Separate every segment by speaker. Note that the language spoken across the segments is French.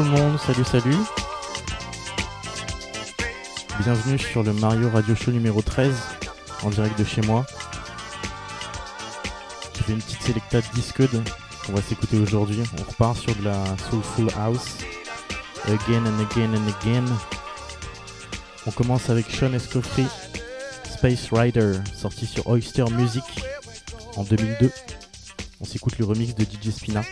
Speaker 1: tout le monde, salut salut. Bienvenue sur le Mario Radio Show numéro 13, en direct de chez moi. J'ai une petite sélecta de Discode qu'on va s'écouter aujourd'hui. On repart sur de la Soulful House. Again and again and again. On commence avec Sean Escoffery, Space Rider, sorti sur Oyster Music en 2002. On s'écoute le remix de DJ Spina.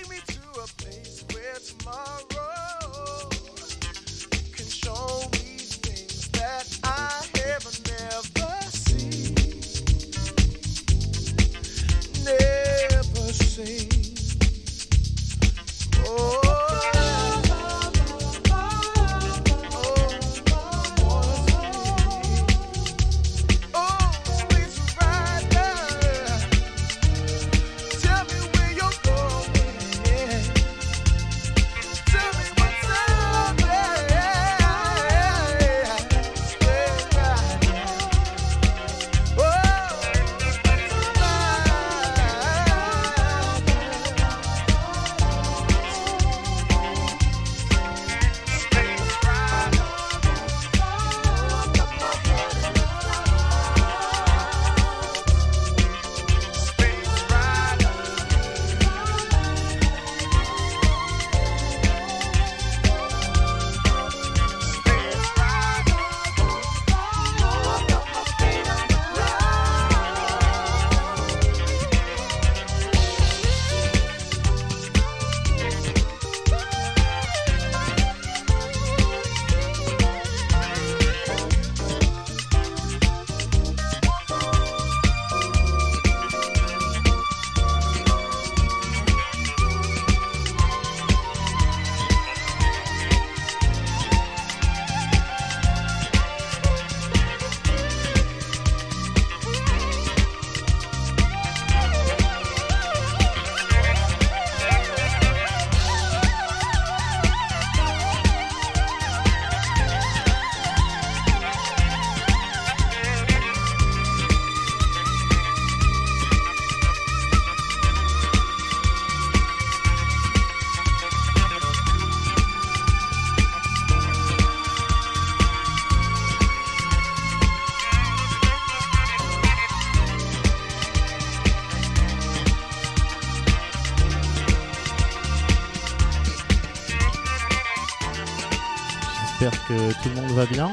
Speaker 1: Va bien.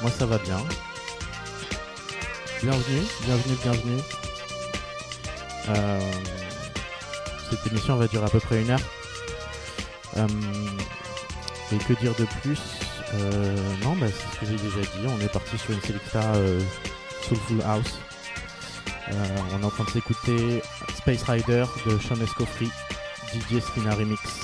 Speaker 1: Moi ça va bien. Bienvenue, bienvenue, bienvenue. Euh, cette émission va durer à peu près une heure. Euh, et que dire de plus? Euh, Non, bah, c'est ce que j'ai déjà dit. On est parti sur une Selecta Soulful House. On est en train de s'écouter Space Rider de Sean Escoffery, DJ Spina Remix.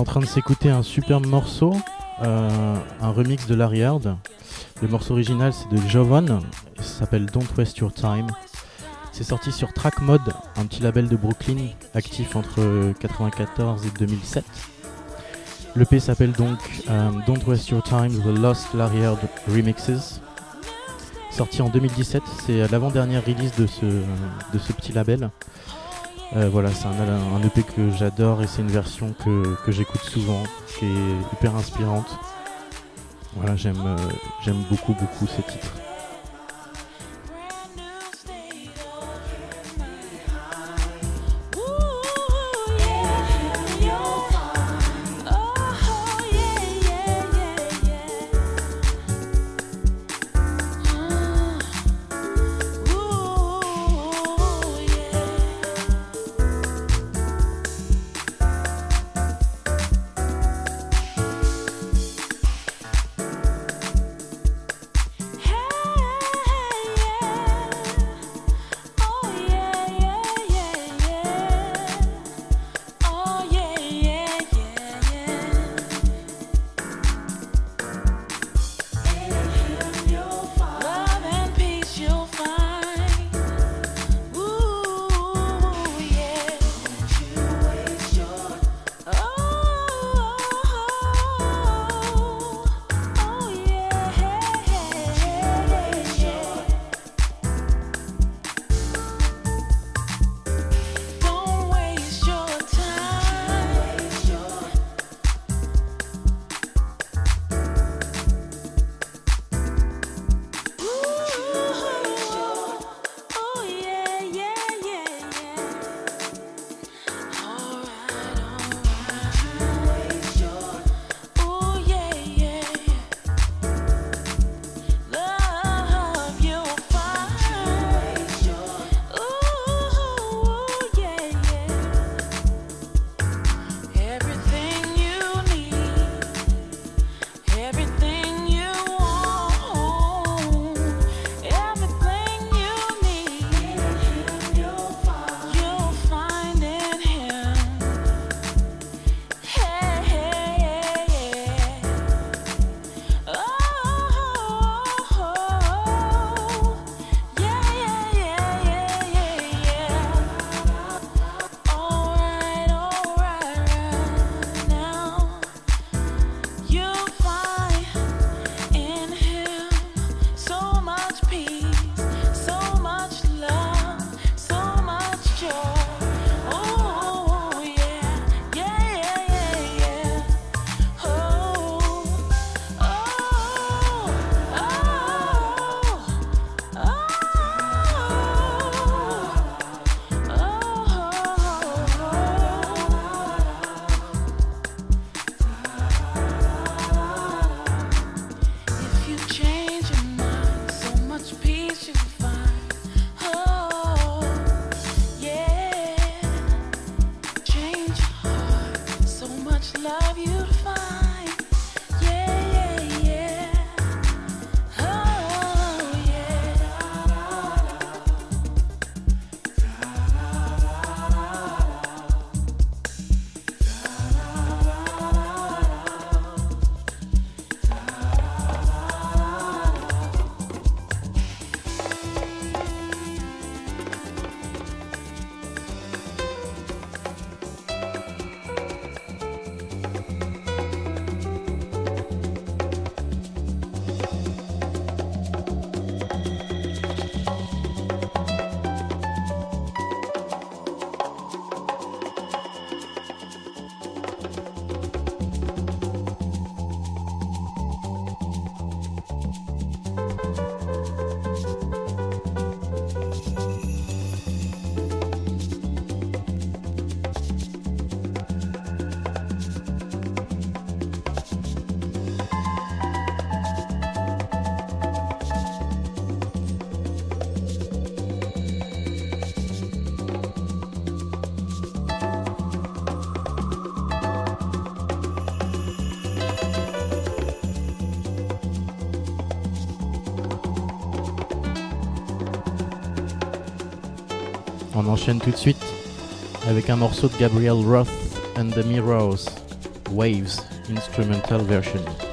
Speaker 2: En train de s'écouter un superbe morceau, euh, un remix de Larry. Le morceau original c'est de Jovan, ça s'appelle Don't Waste Your Time. C'est sorti sur Track Mode, un petit label de Brooklyn, actif entre 1994 et 2007. Le P s'appelle donc euh, Don't Waste Your Time, The Lost Larry Heard Remixes. Sorti en 2017, c'est l'avant-dernière release de ce petit label. Euh, voilà, c'est un, un, EP que j'adore et c'est une version que, que j'écoute souvent, qui est hyper inspirante. Voilà, j'aime euh, j'aime beaucoup beaucoup ce titre. Enchaîne tout de suite avec un morceau de Gabriel Roth and the Mirrors.
Speaker 3: Waves Instrumental Version.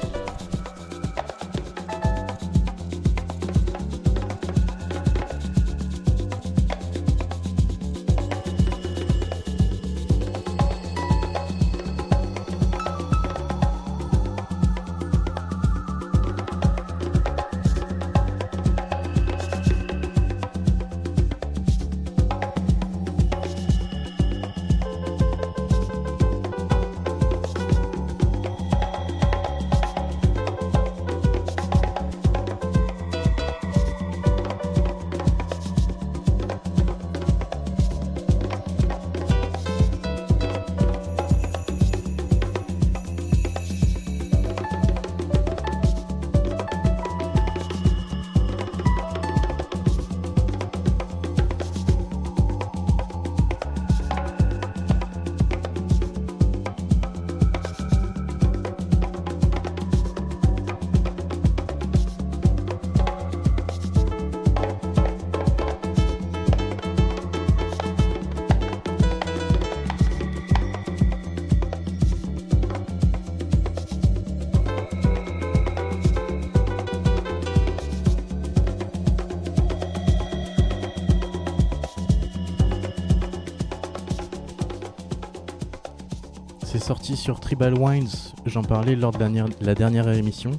Speaker 3: Sorti sur Tribal Wines, j'en parlais lors de la, dernière émission.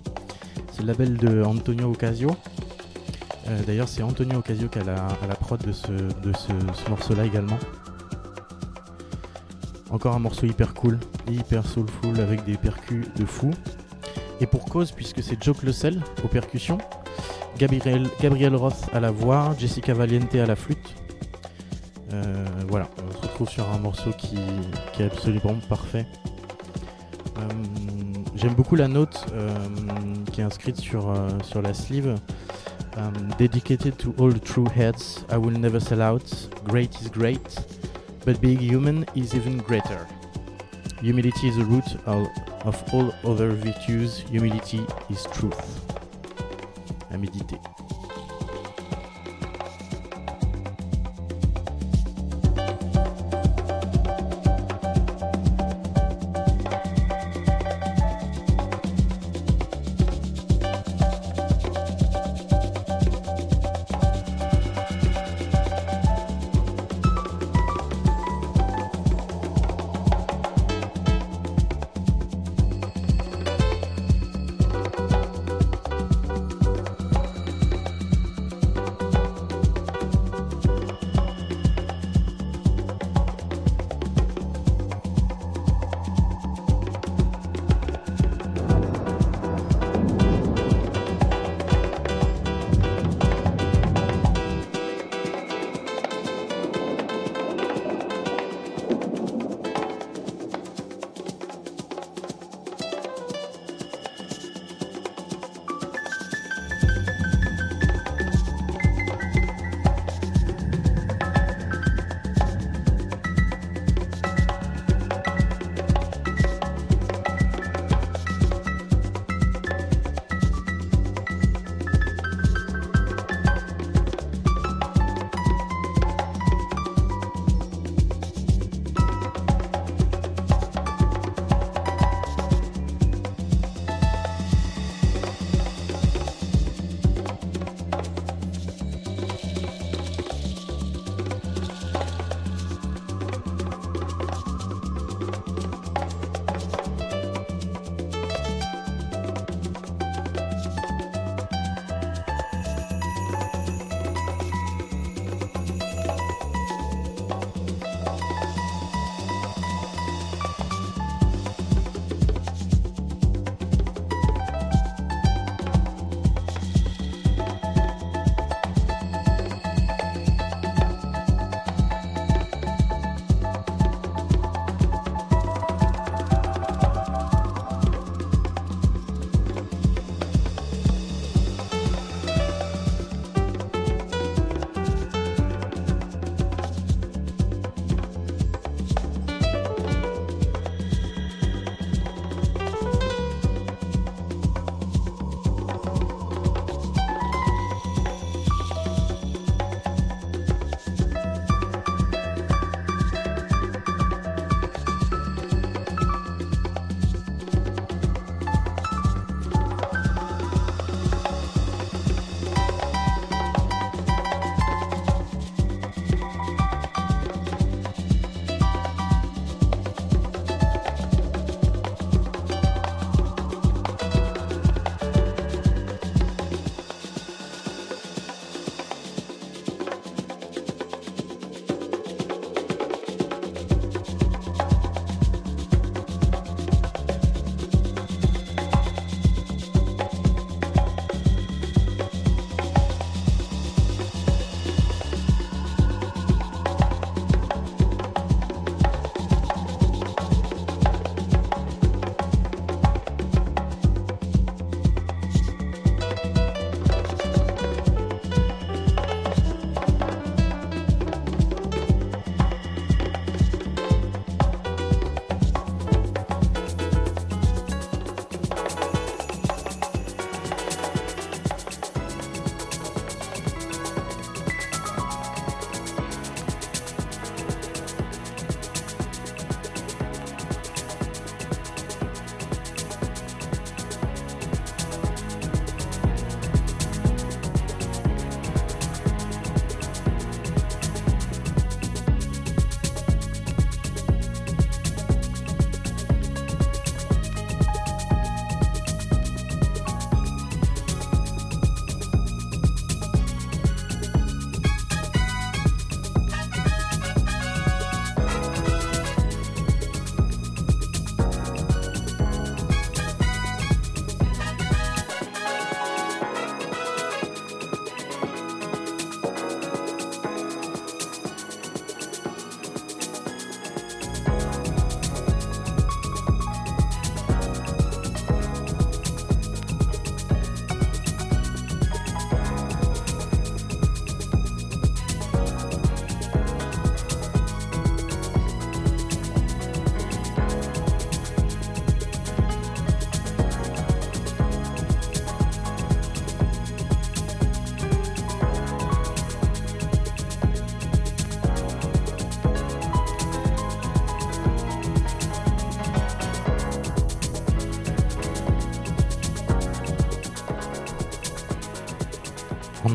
Speaker 3: C'est le label de Antonio Ocasio. Euh, d'ailleurs, c'est Antonio Ocasio qui a la, prod de ce, morceau-là également. Encore un morceau hyper cool, hyper soulful avec des percus de fou. Et pour cause, puisque c'est Joe Closel aux percussions, Gabriel, Gabriel Roth à la voix, Jessica Valiente à la flûte. Sur un morceau qui, est absolument parfait. Euh, j'aime beaucoup la note euh, qui est inscrite sur, sur la sleeve. dedicated to all the true heads, I will never sell out. Great is great, but being human is even greater. Humility is the root of, all other virtues. Humility is truth. À.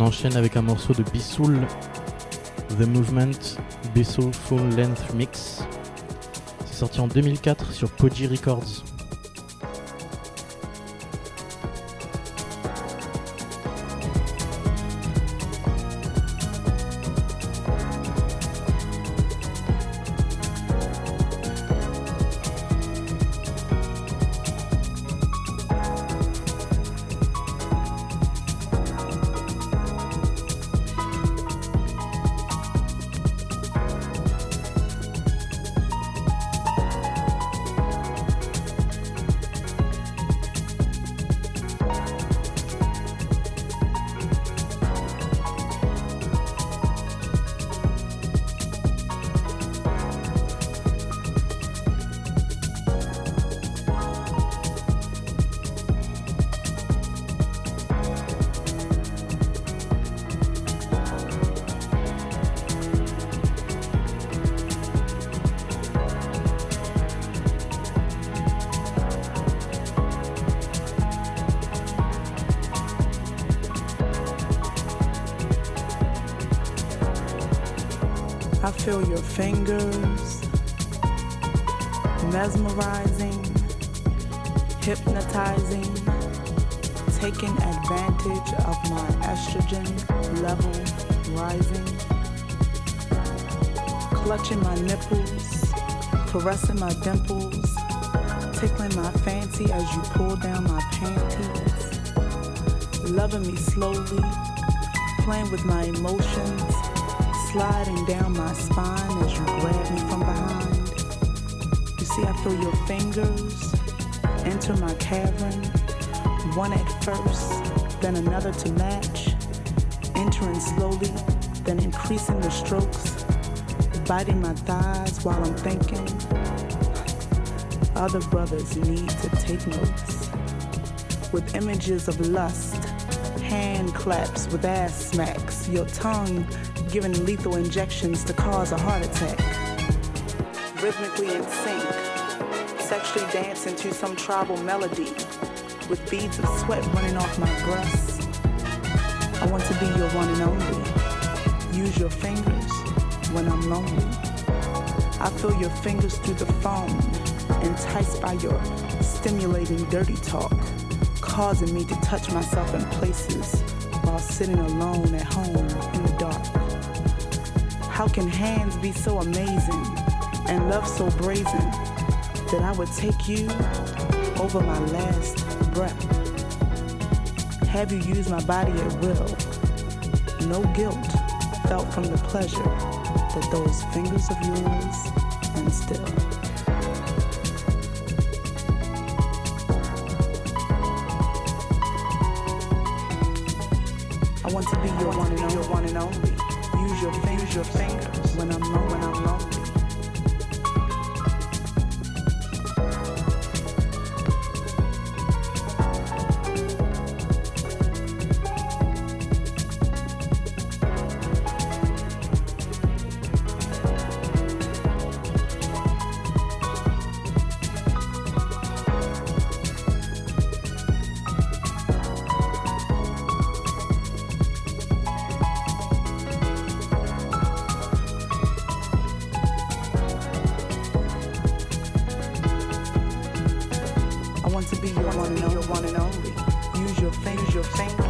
Speaker 2: enchaîne avec un morceau de Bissoul, The Movement Bissoul Full Length Mix. C'est sorti en 2004 sur Poggi Records.
Speaker 4: Loving me slowly, playing with my emotions, sliding down my spine as you grab me from behind. You see, I feel your fingers enter my cavern, one at first, then another to match, entering slowly, then increasing the strokes biting my thighs while I'm thinking. Other brothers need to take notes. With images of lust, claps with ass smacks, your tongue giving lethal injections to cause a heart attack. Rhythmically in sync, sexually dancing to some tribal melody, with beads of sweat running off my breasts. I want to be your one and only. Use your fingers when I'm lonely. I feel your fingers through the phone, enticed by your stimulating dirty talk, causing me to touch myself in places sitting alone at home in the dark. How can hands be so amazing and love so brazen that I would take you over my last breath? Have you use my body at will? No guilt felt from the pleasure that those fingers of yours instill. Your fingers, when I'm your one and only. Use your fingers, your fingers.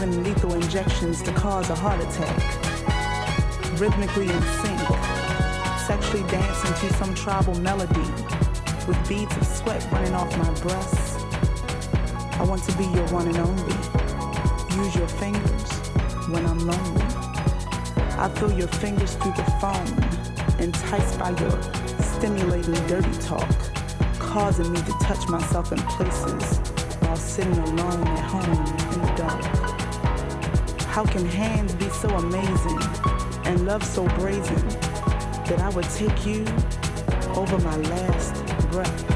Speaker 4: Giving lethal injections to cause a heart attack. Rhythmically in sync, sexually dancing to some tribal melody, with beads of sweat running off my breasts. I want to be your one and only. Use your fingers when I'm lonely. I feel your fingers through the phone, enticed by your stimulating dirty talk, causing me to touch myself in places while sitting alone at home in the dark. How can hands be so amazing and love so brazen that I would take you over my last breath?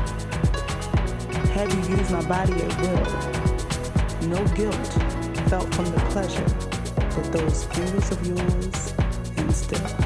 Speaker 4: Have you used my body at will? No guilt felt from the pleasure that those fingers of yours instill.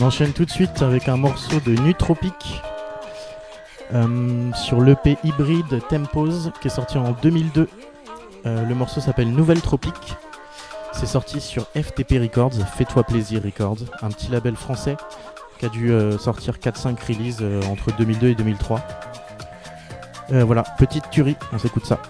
Speaker 3: On enchaîne tout de suite avec un morceau de Nutropic euh, sur l'EP hybride Tempos qui est sorti en 2002. Euh, le morceau s'appelle Nouvelle Tropique. C'est sorti sur FTP Records, Fais-toi plaisir Records, un petit label français qui a dû euh, sortir 4-5 releases entre 2002 et 2003. voilà, petite tuerie, on s'écoute ça.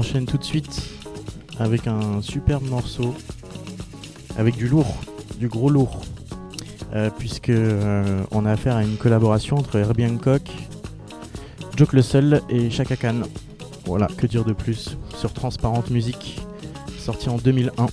Speaker 3: Enchaîne tout de suite avec un superbe morceau, avec du lourd, du gros lourd, euh, puisque euh, on a affaire à une collaboration entre Herbie Hancock, Joke le Seul et Chaka Khan. Voilà, que dire de plus sur Transparente Musique, sorti en 2001.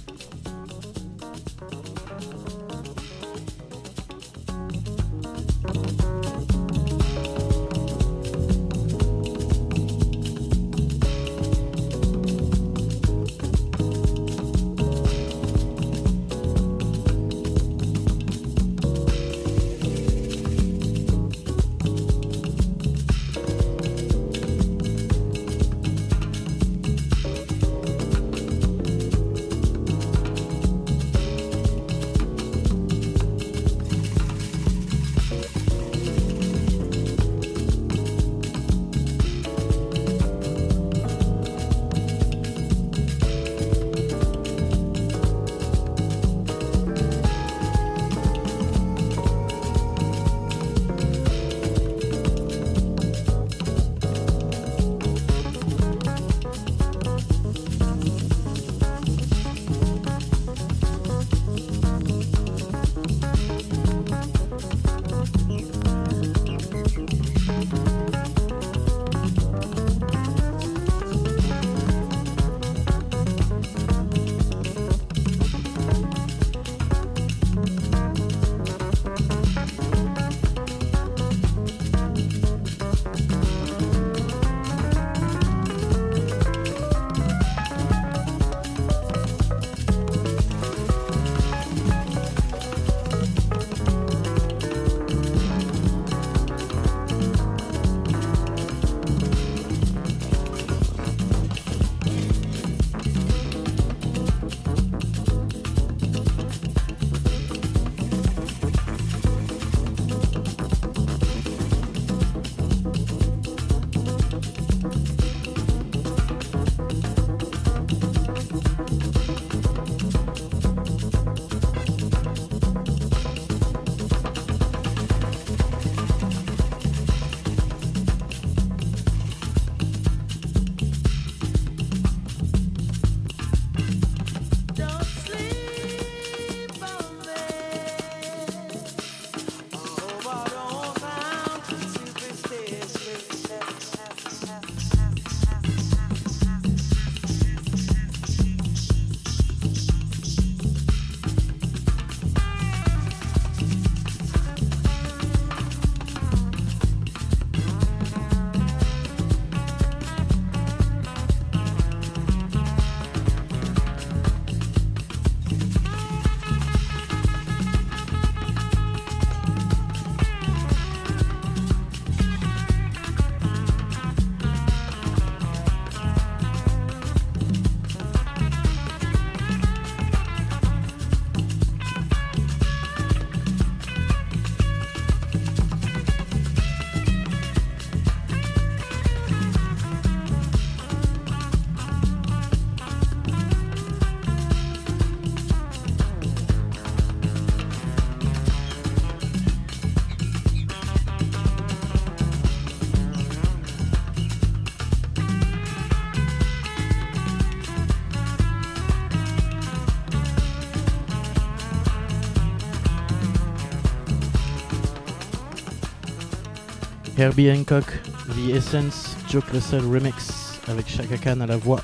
Speaker 3: Herbie Hancock, The Essence, Joe Russell Remix avec Chaka Khan à la voix,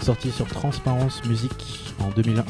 Speaker 3: sorti sur Transparence Musique en 2001.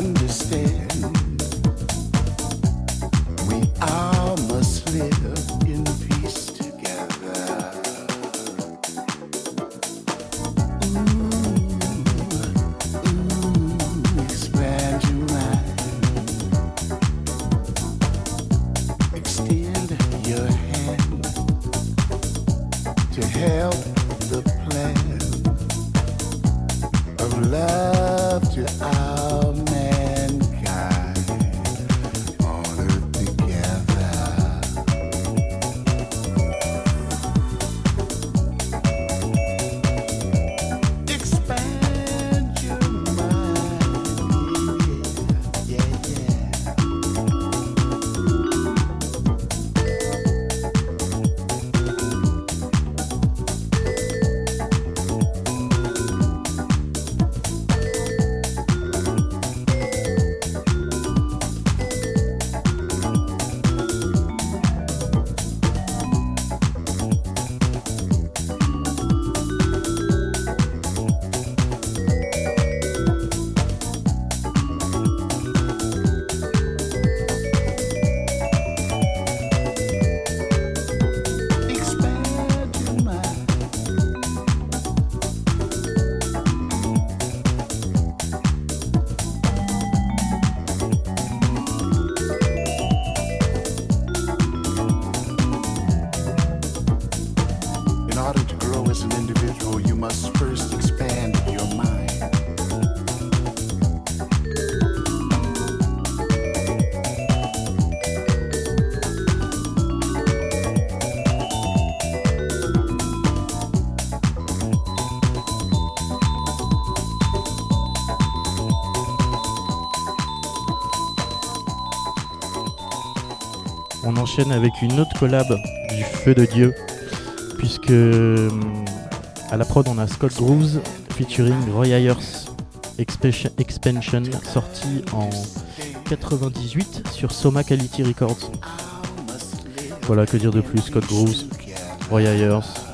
Speaker 5: understand. Avec une autre collab du feu de Dieu, puisque hum, à la prod on a Scott Grooves featuring Roy Ayers Expansion, Expansion, sorti en 98 sur Soma Quality Records. Voilà, que dire de plus, Scott Grooves, Roy Ayers.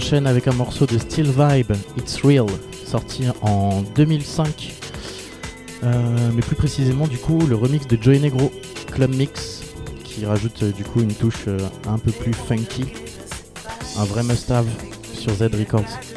Speaker 2: Enchaîne avec un morceau de Still Vibe, It's Real, sorti en 2005. Euh, mais plus précisément, du coup, le remix de Joey Negro, Club Mix, qui rajoute euh, du coup une touche euh, un peu plus funky. Un vrai must-have sur Z Records.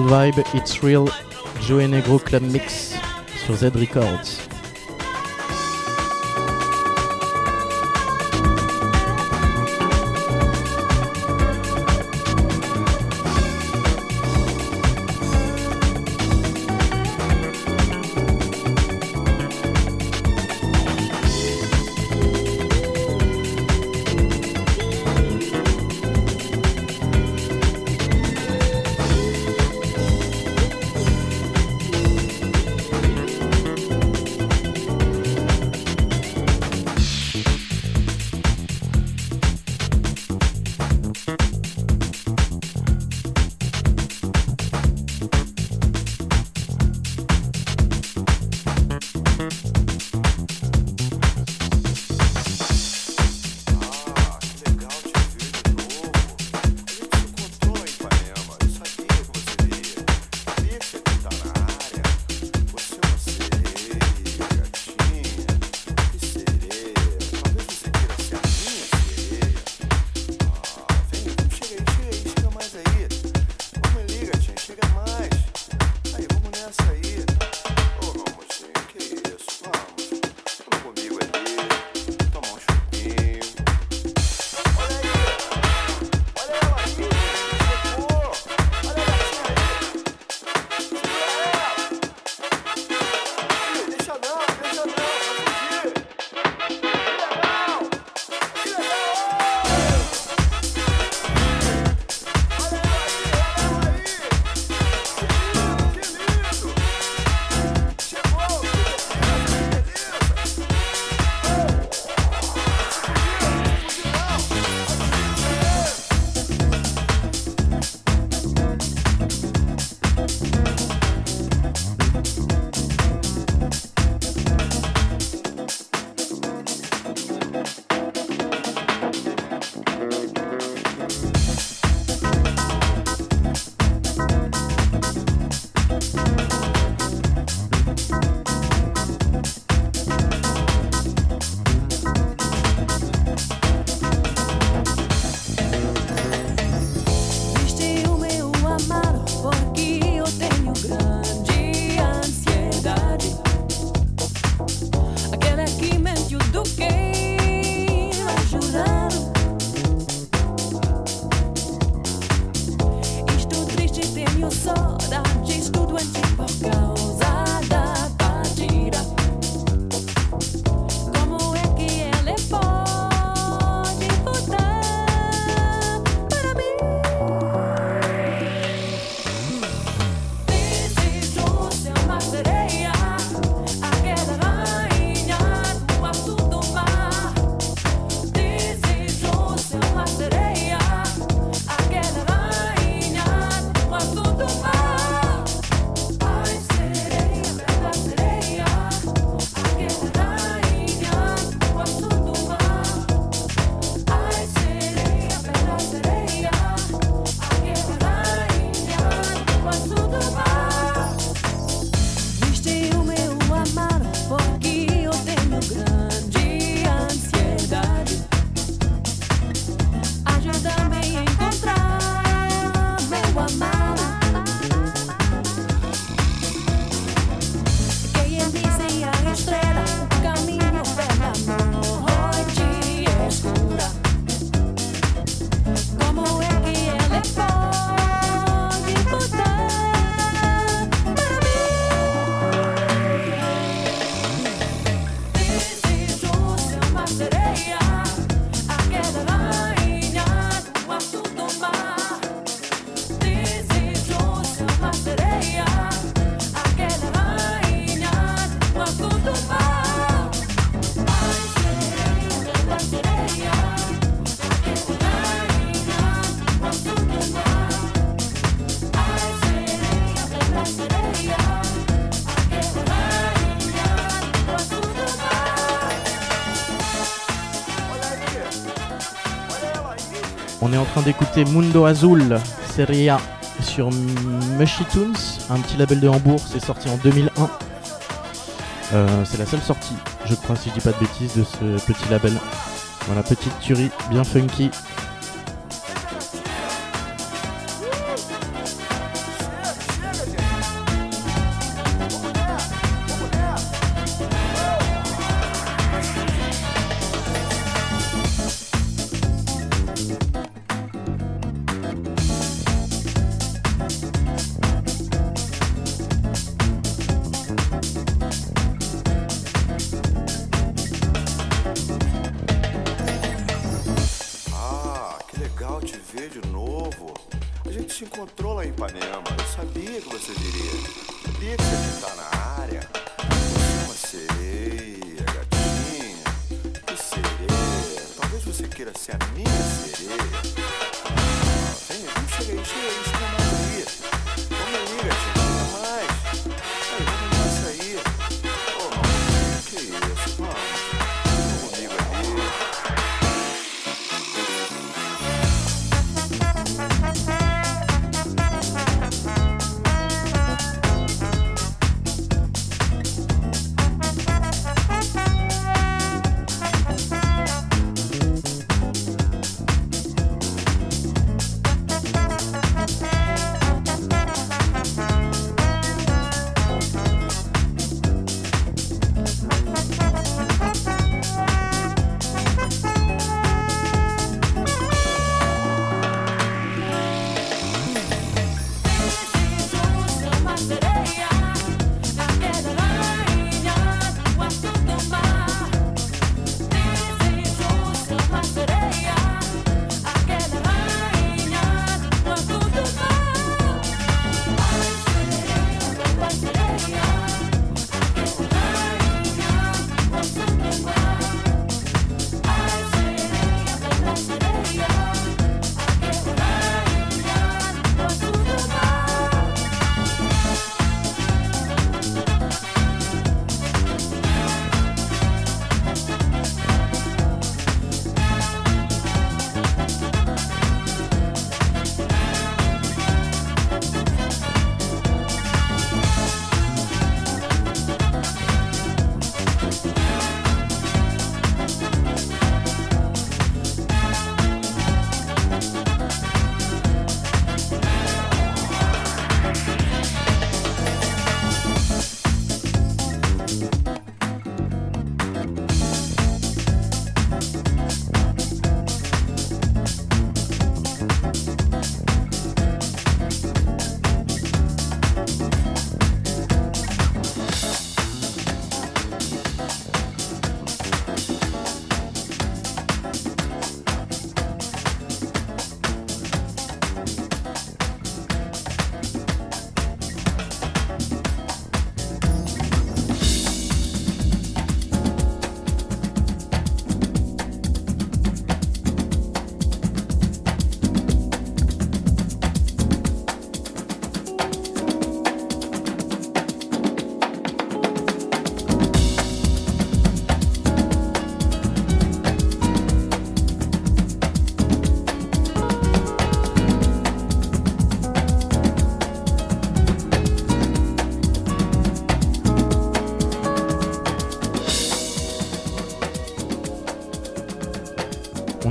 Speaker 6: Vibe, It's Real, Joe Negro Club Mix sur Z Records. D'écouter Mundo Azul, série A sur Mushy Tunes, un petit label de Hambourg, c'est sorti en 2001. Euh, c'est la seule sortie, je crois, si je dis pas de bêtises, de ce petit label. Voilà, petite tuerie, bien funky,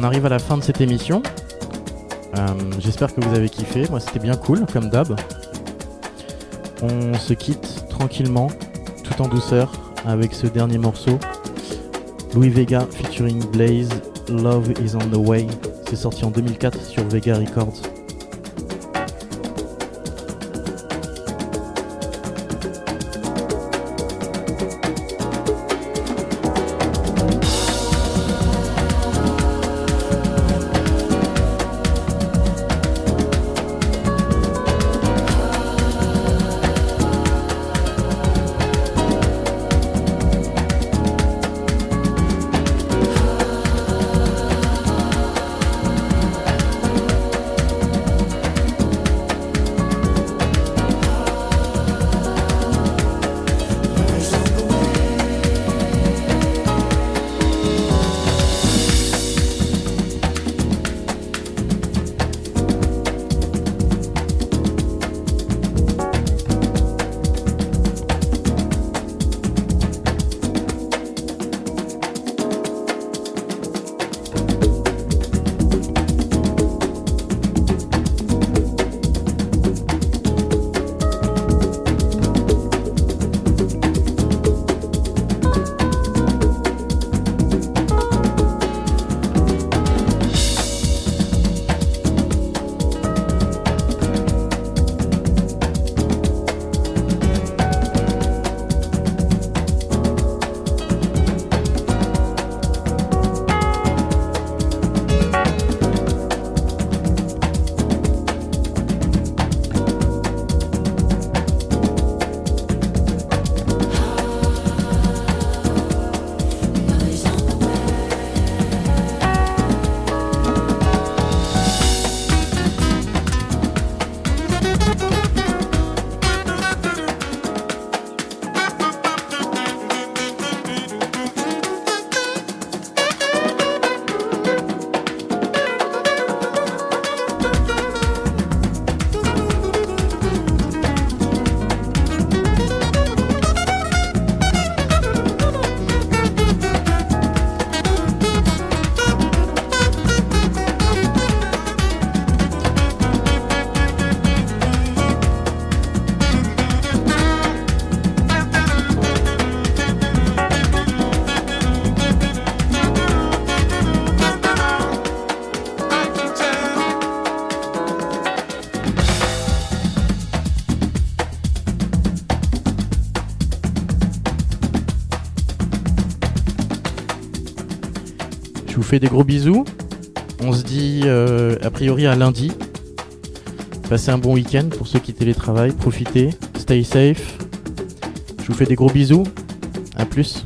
Speaker 3: On arrive à la fin de cette émission. Euh, j'espère que vous avez kiffé. Moi, c'était bien cool, comme d'hab. On se quitte tranquillement, tout en douceur, avec ce dernier morceau. Louis Vega featuring Blaze, Love is on the way. C'est sorti en 2004 sur Vega Records. Des gros bisous. On se dit euh, a priori à lundi. Passez un bon week-end pour ceux qui télétravaillent. Profitez. Stay safe. Je vous fais des gros bisous. À plus.